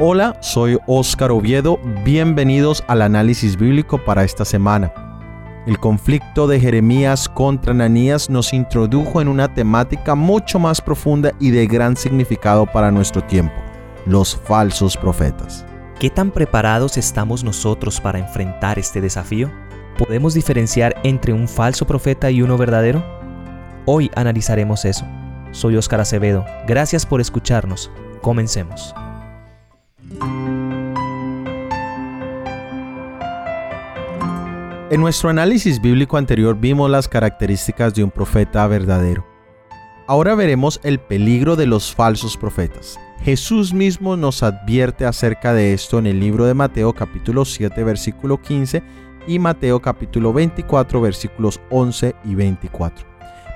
Hola, soy Óscar Oviedo, bienvenidos al análisis bíblico para esta semana. El conflicto de Jeremías contra Ananías nos introdujo en una temática mucho más profunda y de gran significado para nuestro tiempo, los falsos profetas. ¿Qué tan preparados estamos nosotros para enfrentar este desafío? ¿Podemos diferenciar entre un falso profeta y uno verdadero? Hoy analizaremos eso. Soy Óscar Acevedo, gracias por escucharnos. Comencemos. En nuestro análisis bíblico anterior vimos las características de un profeta verdadero. Ahora veremos el peligro de los falsos profetas. Jesús mismo nos advierte acerca de esto en el libro de Mateo capítulo 7 versículo 15 y Mateo capítulo 24 versículos 11 y 24.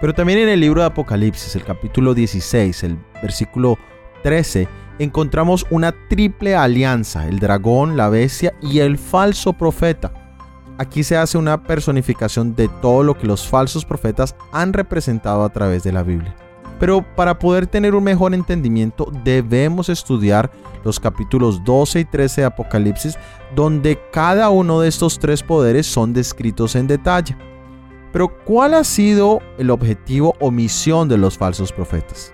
Pero también en el libro de Apocalipsis, el capítulo 16, el versículo 13, encontramos una triple alianza, el dragón, la bestia y el falso profeta Aquí se hace una personificación de todo lo que los falsos profetas han representado a través de la Biblia. Pero para poder tener un mejor entendimiento debemos estudiar los capítulos 12 y 13 de Apocalipsis, donde cada uno de estos tres poderes son descritos en detalle. Pero ¿cuál ha sido el objetivo o misión de los falsos profetas?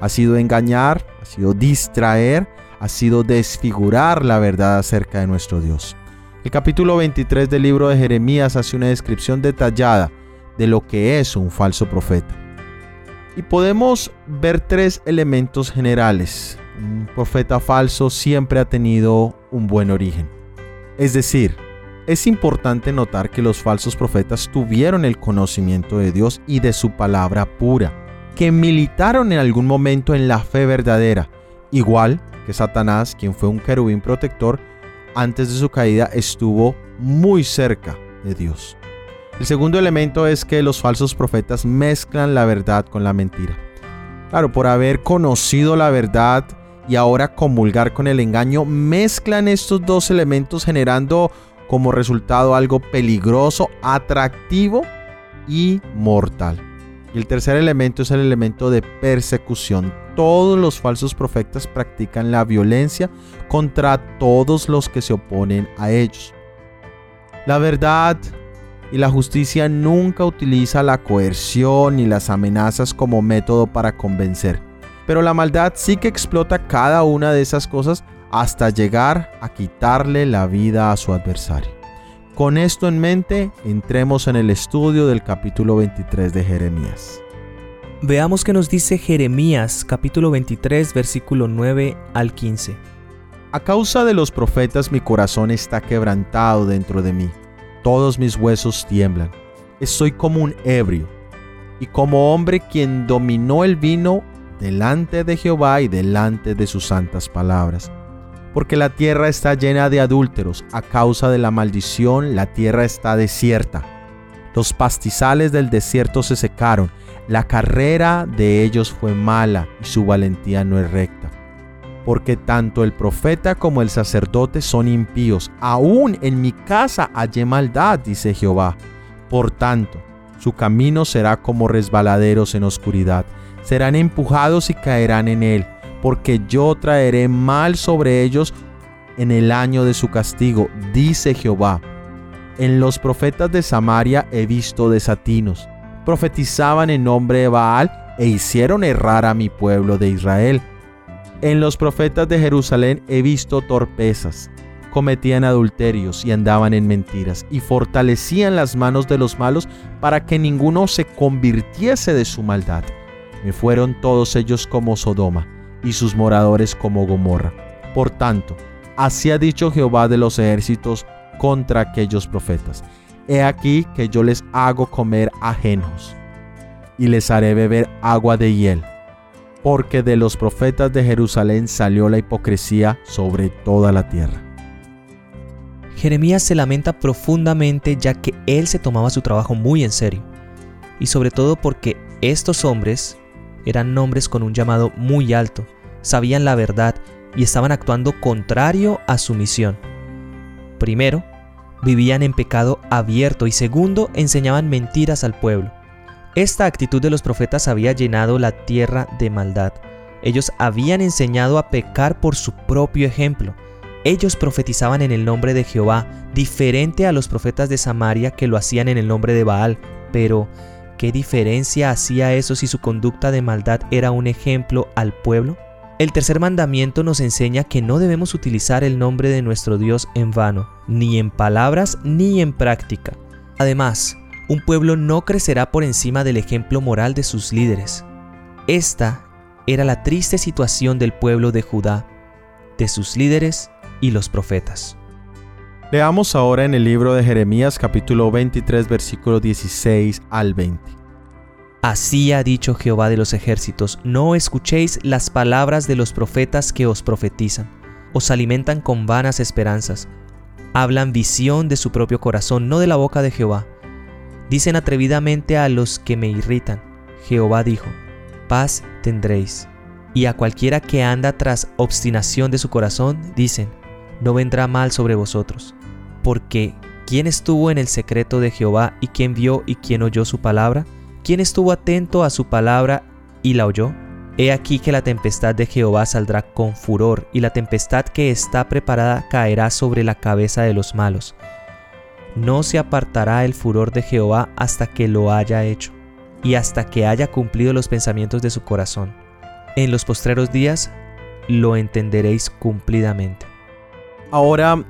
Ha sido engañar, ha sido distraer, ha sido desfigurar la verdad acerca de nuestro Dios. El capítulo 23 del libro de Jeremías hace una descripción detallada de lo que es un falso profeta. Y podemos ver tres elementos generales. Un profeta falso siempre ha tenido un buen origen. Es decir, es importante notar que los falsos profetas tuvieron el conocimiento de Dios y de su palabra pura, que militaron en algún momento en la fe verdadera, igual que Satanás, quien fue un querubín protector, antes de su caída estuvo muy cerca de Dios. El segundo elemento es que los falsos profetas mezclan la verdad con la mentira. Claro, por haber conocido la verdad y ahora comulgar con el engaño, mezclan estos dos elementos generando como resultado algo peligroso, atractivo y mortal. Y el tercer elemento es el elemento de persecución. Todos los falsos profetas practican la violencia contra todos los que se oponen a ellos. La verdad y la justicia nunca utiliza la coerción ni las amenazas como método para convencer. Pero la maldad sí que explota cada una de esas cosas hasta llegar a quitarle la vida a su adversario. Con esto en mente, entremos en el estudio del capítulo 23 de Jeremías. Veamos qué nos dice Jeremías capítulo 23 versículo 9 al 15. A causa de los profetas mi corazón está quebrantado dentro de mí, todos mis huesos tiemblan, estoy como un ebrio, y como hombre quien dominó el vino delante de Jehová y delante de sus santas palabras porque la tierra está llena de adúlteros, a causa de la maldición la tierra está desierta. Los pastizales del desierto se secaron, la carrera de ellos fue mala y su valentía no es recta. Porque tanto el profeta como el sacerdote son impíos, aún en mi casa hallé maldad, dice Jehová. Por tanto, su camino será como resbaladeros en oscuridad, serán empujados y caerán en él porque yo traeré mal sobre ellos en el año de su castigo, dice Jehová. En los profetas de Samaria he visto desatinos. Profetizaban en nombre de Baal e hicieron errar a mi pueblo de Israel. En los profetas de Jerusalén he visto torpezas. Cometían adulterios y andaban en mentiras y fortalecían las manos de los malos para que ninguno se convirtiese de su maldad. Me fueron todos ellos como Sodoma y sus moradores como Gomorra. Por tanto, así ha dicho Jehová de los ejércitos contra aquellos profetas. He aquí que yo les hago comer ajenos y les haré beber agua de hiel, porque de los profetas de Jerusalén salió la hipocresía sobre toda la tierra. Jeremías se lamenta profundamente ya que él se tomaba su trabajo muy en serio, y sobre todo porque estos hombres eran nombres con un llamado muy alto, sabían la verdad y estaban actuando contrario a su misión. Primero, vivían en pecado abierto y segundo, enseñaban mentiras al pueblo. Esta actitud de los profetas había llenado la tierra de maldad. Ellos habían enseñado a pecar por su propio ejemplo. Ellos profetizaban en el nombre de Jehová, diferente a los profetas de Samaria que lo hacían en el nombre de Baal. Pero, ¿qué diferencia hacía eso si su conducta de maldad era un ejemplo al pueblo? El tercer mandamiento nos enseña que no debemos utilizar el nombre de nuestro Dios en vano, ni en palabras ni en práctica. Además, un pueblo no crecerá por encima del ejemplo moral de sus líderes. Esta era la triste situación del pueblo de Judá, de sus líderes y los profetas. Leamos ahora en el libro de Jeremías capítulo 23 versículo 16 al 20. Así ha dicho Jehová de los ejércitos, no escuchéis las palabras de los profetas que os profetizan, os alimentan con vanas esperanzas, hablan visión de su propio corazón, no de la boca de Jehová. Dicen atrevidamente a los que me irritan, Jehová dijo, paz tendréis. Y a cualquiera que anda tras obstinación de su corazón, dicen, no vendrá mal sobre vosotros. Porque, ¿quién estuvo en el secreto de Jehová y quién vio y quién oyó su palabra? ¿Quién estuvo atento a su palabra y la oyó? He aquí que la tempestad de Jehová saldrá con furor, y la tempestad que está preparada caerá sobre la cabeza de los malos. No se apartará el furor de Jehová hasta que lo haya hecho y hasta que haya cumplido los pensamientos de su corazón. En los postreros días lo entenderéis cumplidamente. Ahora,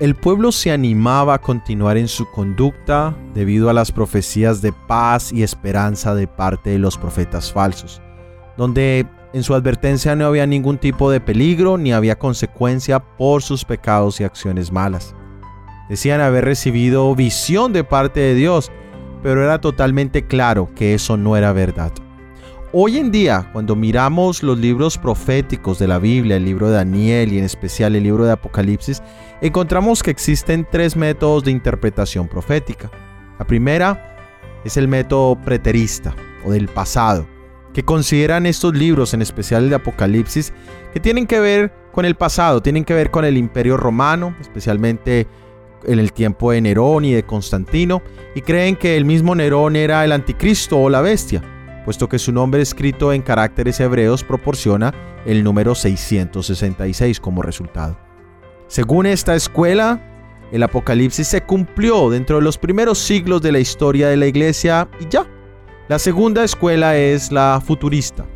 el pueblo se animaba a continuar en su conducta debido a las profecías de paz y esperanza de parte de los profetas falsos, donde en su advertencia no había ningún tipo de peligro ni había consecuencia por sus pecados y acciones malas. Decían haber recibido visión de parte de Dios pero era totalmente claro que eso no era verdad. Hoy en día, cuando miramos los libros proféticos de la Biblia, el libro de Daniel y en especial el libro de Apocalipsis, encontramos que existen tres métodos de interpretación profética. La primera es el método preterista o del pasado, que consideran estos libros, en especial el de Apocalipsis, que tienen que ver con el pasado, tienen que ver con el imperio romano, especialmente en el tiempo de Nerón y de Constantino, y creen que el mismo Nerón era el anticristo o la bestia, puesto que su nombre escrito en caracteres hebreos proporciona el número 666 como resultado. Según esta escuela, el Apocalipsis se cumplió dentro de los primeros siglos de la historia de la iglesia y ya. La segunda escuela es la futurista,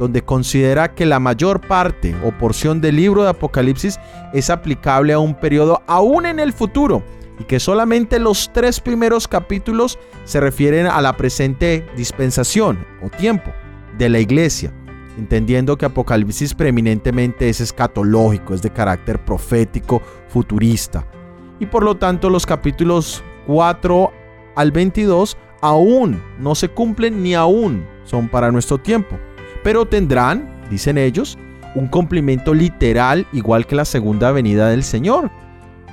donde considera que la mayor parte o porción del libro de Apocalipsis es aplicable a un periodo aún en el futuro y que solamente los tres primeros capítulos se refieren a la presente dispensación o tiempo de la iglesia, entendiendo que Apocalipsis preeminentemente es escatológico, es de carácter profético, futurista. Y por lo tanto los capítulos 4 al 22 aún no se cumplen ni aún son para nuestro tiempo pero tendrán, dicen ellos, un cumplimiento literal igual que la segunda venida del Señor.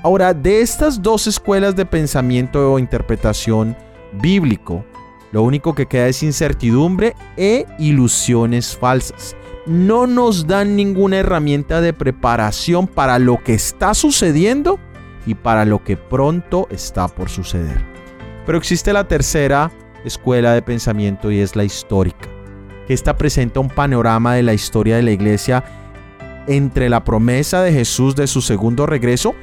Ahora, de estas dos escuelas de pensamiento o interpretación bíblico, lo único que queda es incertidumbre e ilusiones falsas. No nos dan ninguna herramienta de preparación para lo que está sucediendo y para lo que pronto está por suceder. Pero existe la tercera escuela de pensamiento y es la histórica que esta presenta un panorama de la historia de la iglesia entre la promesa de Jesús de su segundo regreso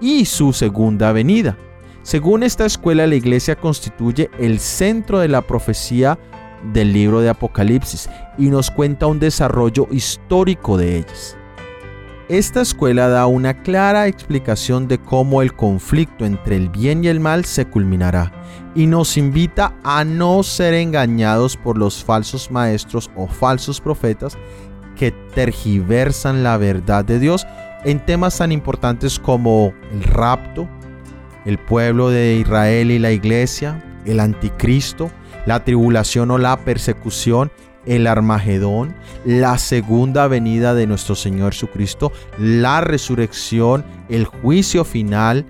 y su segunda venida. Según esta escuela, la iglesia constituye el centro de la profecía del libro de Apocalipsis y nos cuenta un desarrollo histórico de ellas. Esta escuela da una clara explicación de cómo el conflicto entre el bien y el mal se culminará y nos invita a no ser engañados por los falsos maestros o falsos profetas que tergiversan la verdad de Dios en temas tan importantes como el rapto, el pueblo de Israel y la iglesia, el anticristo, la tribulación o la persecución, el Armagedón, la segunda venida de nuestro Señor Jesucristo, la resurrección, el juicio final,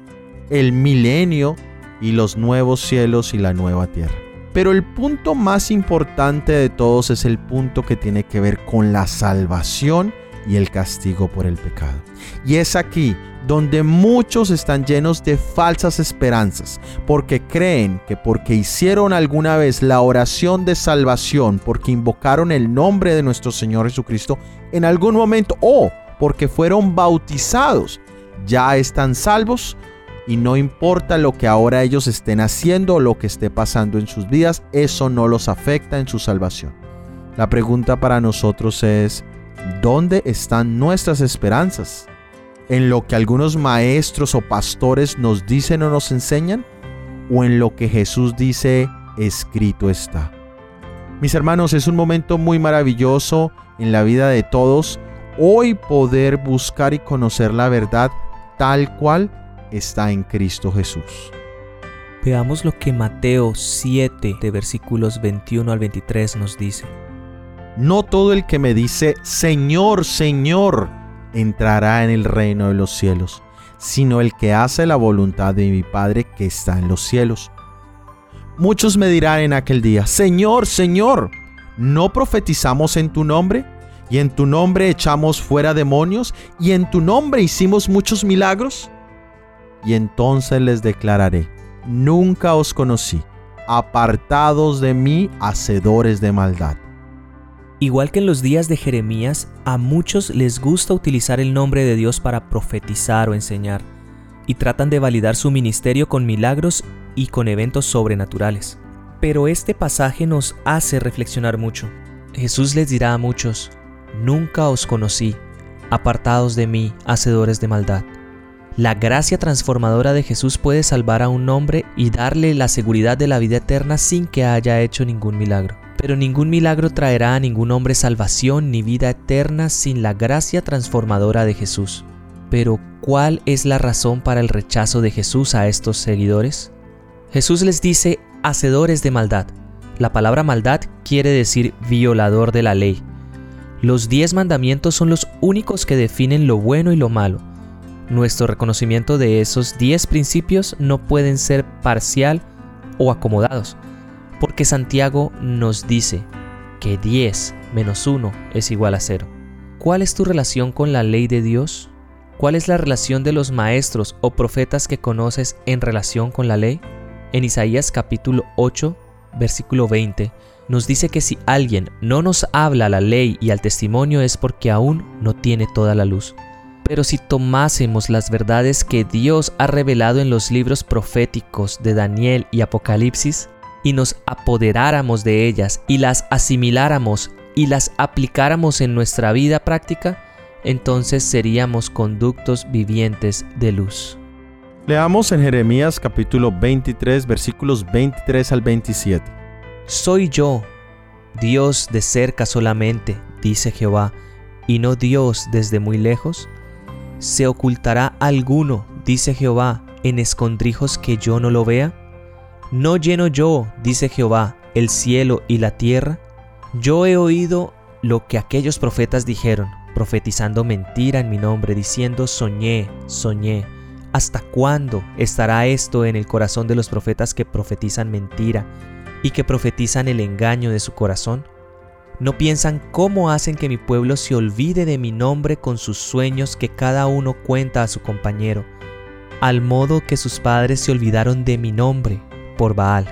el milenio y los nuevos cielos y la nueva tierra. Pero el punto más importante de todos es el punto que tiene que ver con la salvación y el castigo por el pecado. Y es aquí donde muchos están llenos de falsas esperanzas, porque creen que porque hicieron alguna vez la oración de salvación, porque invocaron el nombre de nuestro Señor Jesucristo en algún momento, o porque fueron bautizados, ya están salvos y no importa lo que ahora ellos estén haciendo o lo que esté pasando en sus vidas, eso no los afecta en su salvación. La pregunta para nosotros es, ¿dónde están nuestras esperanzas? ¿En lo que algunos maestros o pastores nos dicen o nos enseñan? ¿O en lo que Jesús dice, escrito está? Mis hermanos, es un momento muy maravilloso en la vida de todos hoy poder buscar y conocer la verdad tal cual está en Cristo Jesús. Veamos lo que Mateo 7 de versículos 21 al 23 nos dice. No todo el que me dice, Señor, Señor, entrará en el reino de los cielos, sino el que hace la voluntad de mi Padre que está en los cielos. Muchos me dirán en aquel día, Señor, Señor, ¿no profetizamos en tu nombre? ¿Y en tu nombre echamos fuera demonios? ¿Y en tu nombre hicimos muchos milagros? y entonces les declararé, nunca os conocí, apartados de mí, hacedores de maldad. Igual que en los días de Jeremías, a muchos les gusta utilizar el nombre de Dios para profetizar o enseñar, y tratan de validar su ministerio con milagros y con eventos sobrenaturales. Pero este pasaje nos hace reflexionar mucho. Jesús les dirá a muchos, Nunca os conocí, apartados de mí, hacedores de maldad. La gracia transformadora de Jesús puede salvar a un hombre y darle la seguridad de la vida eterna sin que haya hecho ningún milagro. Pero ningún milagro traerá a ningún hombre salvación ni vida eterna sin la gracia transformadora de Jesús. Pero, ¿cuál es la razón para el rechazo de Jesús a estos seguidores? Jesús les dice hacedores de maldad. La palabra maldad quiere decir violador de la ley. Los diez mandamientos son los únicos que definen lo bueno y lo malo nuestro reconocimiento de esos 10 principios no pueden ser parcial o acomodados, porque Santiago nos dice que 10 menos 1 es igual a 0. ¿Cuál es tu relación con la ley de Dios? ¿Cuál es la relación de los maestros o profetas que conoces en relación con la ley? En Isaías capítulo 8, versículo 20, nos dice que si alguien no nos habla la ley y al testimonio es porque aún no tiene toda la luz. Pero si tomásemos las verdades que Dios ha revelado en los libros proféticos de Daniel y Apocalipsis, y nos apoderáramos de ellas y las asimiláramos y las aplicáramos en nuestra vida práctica, entonces seríamos conductos vivientes de luz. Leamos en Jeremías capítulo 23 versículos 23 al 27. Soy yo, Dios de cerca solamente, dice Jehová, y no Dios desde muy lejos. ¿Se ocultará alguno, dice Jehová, en escondrijos que yo no lo vea? ¿No lleno yo, dice Jehová, el cielo y la tierra? Yo he oído lo que aquellos profetas dijeron, profetizando mentira en mi nombre, diciendo, soñé, soñé. ¿Hasta cuándo estará esto en el corazón de los profetas que profetizan mentira y que profetizan el engaño de su corazón? No piensan cómo hacen que mi pueblo se olvide de mi nombre con sus sueños que cada uno cuenta a su compañero, al modo que sus padres se olvidaron de mi nombre por Baal.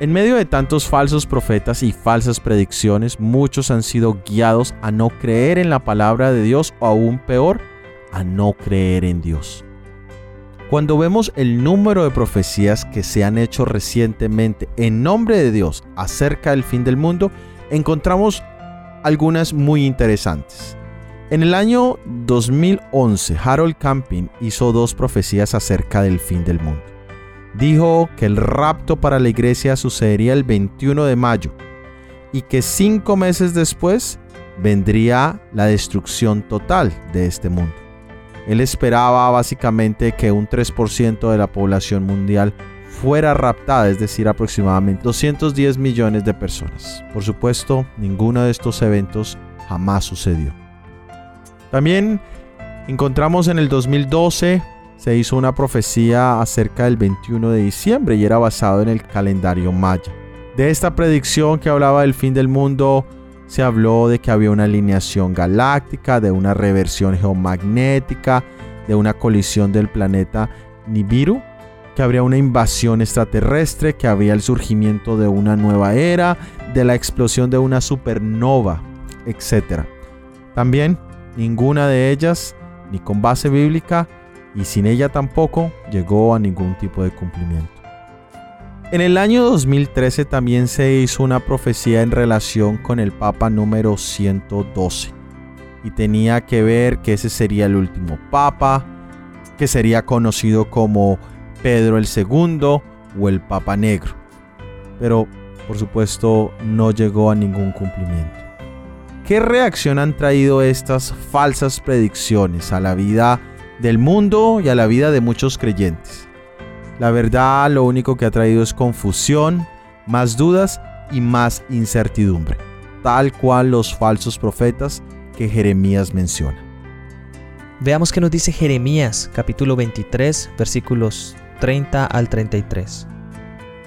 En medio de tantos falsos profetas y falsas predicciones, muchos han sido guiados a no creer en la palabra de Dios o aún peor, a no creer en Dios. Cuando vemos el número de profecías que se han hecho recientemente en nombre de Dios acerca del fin del mundo, encontramos algunas muy interesantes. En el año 2011, Harold Camping hizo dos profecías acerca del fin del mundo. Dijo que el rapto para la iglesia sucedería el 21 de mayo y que cinco meses después vendría la destrucción total de este mundo. Él esperaba básicamente que un 3% de la población mundial fuera raptada, es decir, aproximadamente 210 millones de personas. Por supuesto, ninguno de estos eventos jamás sucedió. También encontramos en el 2012 se hizo una profecía acerca del 21 de diciembre y era basado en el calendario maya. De esta predicción que hablaba del fin del mundo, se habló de que había una alineación galáctica, de una reversión geomagnética, de una colisión del planeta Nibiru, que habría una invasión extraterrestre, que había el surgimiento de una nueva era, de la explosión de una supernova, etc. También ninguna de ellas, ni con base bíblica, y sin ella tampoco, llegó a ningún tipo de cumplimiento. En el año 2013 también se hizo una profecía en relación con el Papa número 112 y tenía que ver que ese sería el último Papa, que sería conocido como Pedro el II o el Papa Negro. Pero, por supuesto, no llegó a ningún cumplimiento. ¿Qué reacción han traído estas falsas predicciones a la vida del mundo y a la vida de muchos creyentes? La verdad lo único que ha traído es confusión, más dudas y más incertidumbre, tal cual los falsos profetas que Jeremías menciona. Veamos qué nos dice Jeremías capítulo 23 versículos 30 al 33.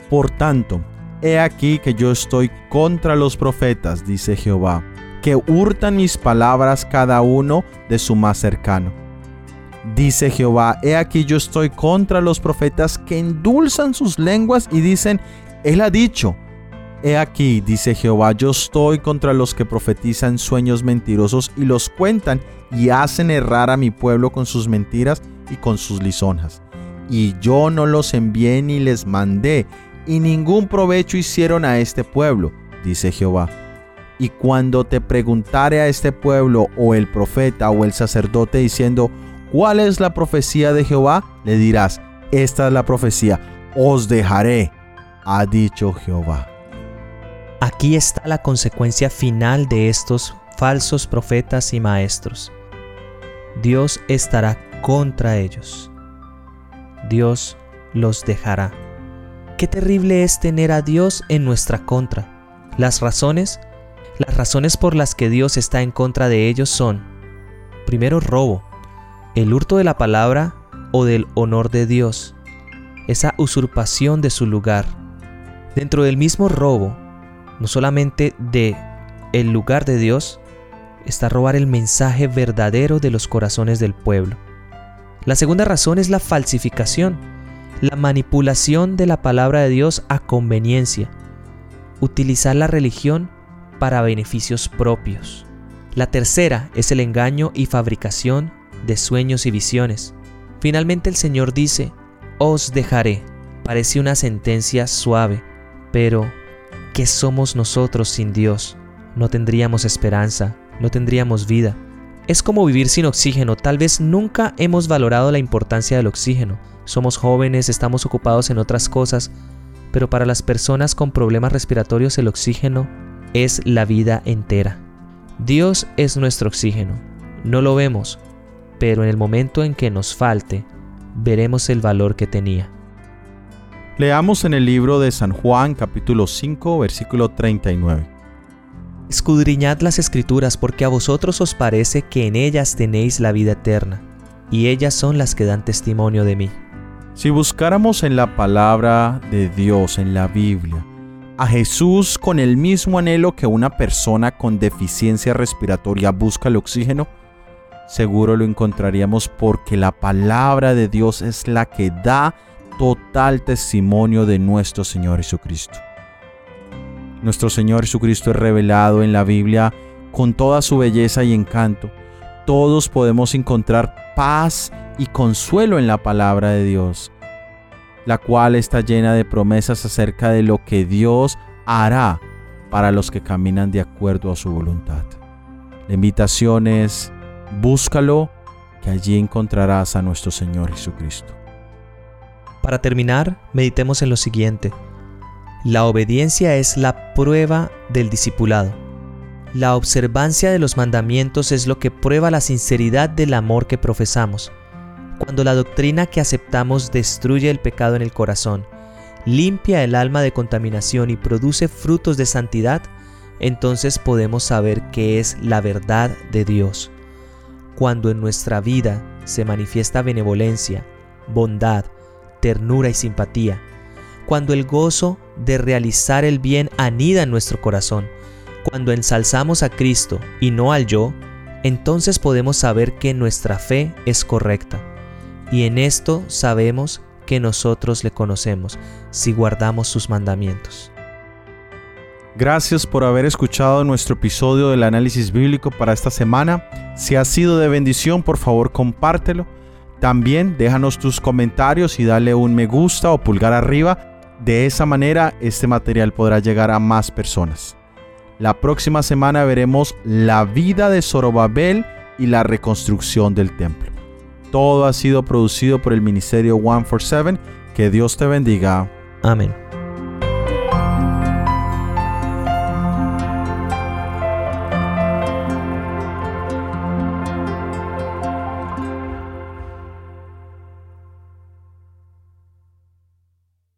Por tanto, he aquí que yo estoy contra los profetas, dice Jehová, que hurtan mis palabras cada uno de su más cercano. Dice Jehová, he aquí yo estoy contra los profetas que endulzan sus lenguas y dicen, Él ha dicho. He aquí, dice Jehová, yo estoy contra los que profetizan sueños mentirosos y los cuentan y hacen errar a mi pueblo con sus mentiras y con sus lisonjas y yo no los envié ni les mandé, y ningún provecho hicieron a este pueblo, dice Jehová. Y cuando te preguntare a este pueblo o el profeta o el sacerdote diciendo, ¿cuál es la profecía de Jehová? Le dirás, esta es la profecía, os dejaré, ha dicho Jehová. Aquí está la consecuencia final de estos falsos profetas y maestros. Dios estará contra ellos. Dios los dejará. Qué terrible es tener a Dios en nuestra contra. Las razones, las razones por las que Dios está en contra de ellos son, primero, robo, el hurto de la palabra o del honor de Dios, esa usurpación de su lugar. Dentro del mismo robo, no solamente de el lugar de Dios, está robar el mensaje verdadero de los corazones del pueblo. La segunda razón es la falsificación, la manipulación de la palabra de Dios a conveniencia, utilizar la religión para beneficios propios. La tercera es el engaño y fabricación de sueños y visiones. Finalmente el Señor dice, os dejaré. Parece una sentencia suave, pero ¿qué somos nosotros sin Dios? No tendríamos esperanza, no tendríamos vida. Es como vivir sin oxígeno, tal vez nunca hemos valorado la importancia del oxígeno. Somos jóvenes, estamos ocupados en otras cosas, pero para las personas con problemas respiratorios el oxígeno es la vida entera. Dios es nuestro oxígeno. No lo vemos, pero en el momento en que nos falte, veremos el valor que tenía. Leamos en el libro de San Juan capítulo 5 versículo 39. Escudriñad las escrituras porque a vosotros os parece que en ellas tenéis la vida eterna, y ellas son las que dan testimonio de mí. Si buscáramos en la palabra de Dios, en la Biblia, a Jesús con el mismo anhelo que una persona con deficiencia respiratoria busca el oxígeno, seguro lo encontraríamos porque la palabra de Dios es la que da total testimonio de nuestro Señor Jesucristo. Nuestro Señor Jesucristo es revelado en la Biblia con toda su belleza y encanto. Todos podemos encontrar paz y consuelo en la palabra de Dios, la cual está llena de promesas acerca de lo que Dios hará para los que caminan de acuerdo a su voluntad. La invitación es, búscalo, que allí encontrarás a nuestro Señor Jesucristo. Para terminar, meditemos en lo siguiente. La obediencia es la prueba del discipulado. La observancia de los mandamientos es lo que prueba la sinceridad del amor que profesamos. Cuando la doctrina que aceptamos destruye el pecado en el corazón, limpia el alma de contaminación y produce frutos de santidad, entonces podemos saber qué es la verdad de Dios. Cuando en nuestra vida se manifiesta benevolencia, bondad, ternura y simpatía, cuando el gozo de realizar el bien anida en nuestro corazón, Cuando ensalzamos a Cristo y no al yo, entonces podemos saber que nuestra fe es correcta. Y en esto sabemos que nosotros le conocemos, si guardamos sus mandamientos. Gracias por haber escuchado nuestro episodio del análisis bíblico para esta semana. Si ha sido de bendición, por favor compártelo. También déjanos tus comentarios y dale un me gusta o pulgar arriba. De esa manera este material podrá llegar a más personas. La próxima semana veremos la vida de Zorobabel y la reconstrucción del templo. Todo ha sido producido por el Ministerio 147. Que Dios te bendiga. Amén.